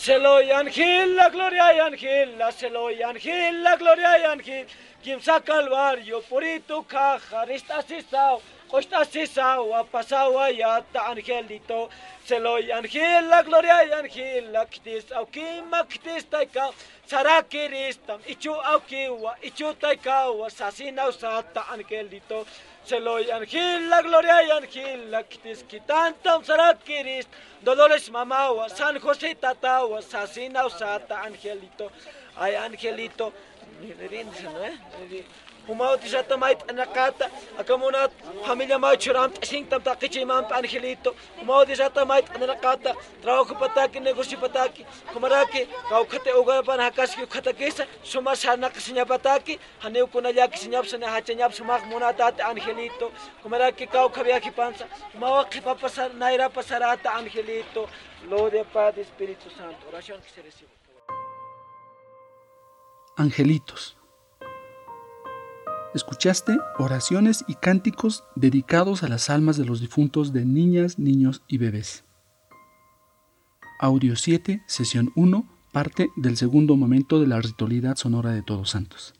ng manas Se lo ángel, la gloria y ángel, la se lo ángel, la gloria costa cisao, ha pasado allá, ta angelito. Se lo ángel, la gloria y ángel, la ktis, auki maktis taika, sarakiristam, ichu aukiwa, ichu taikawa, sasina usata angelito. Se lo ángel, la gloria y ángel, la ktis, kitantam, sarakiris, Dolores Mamawa, San José Tatawa, Sasina Usata, Angelito, ay Angelito, ¿no? Anakata, akamuna familia Angelito, humao tisata mait anakata, trabajo hakaski katakisa, suma sana kasinya pataki, haneu kuna ya kisinya sana hachanyap sumak monata Angelito, panza, humao kipapasar naira pasarata Angelito, lo paz Espíritu Santo, oración que recibe. Angelitos. Escuchaste oraciones y cánticos dedicados a las almas de los difuntos de niñas, niños y bebés. Audio 7, sesión 1, parte del segundo momento de la ritualidad sonora de Todos Santos.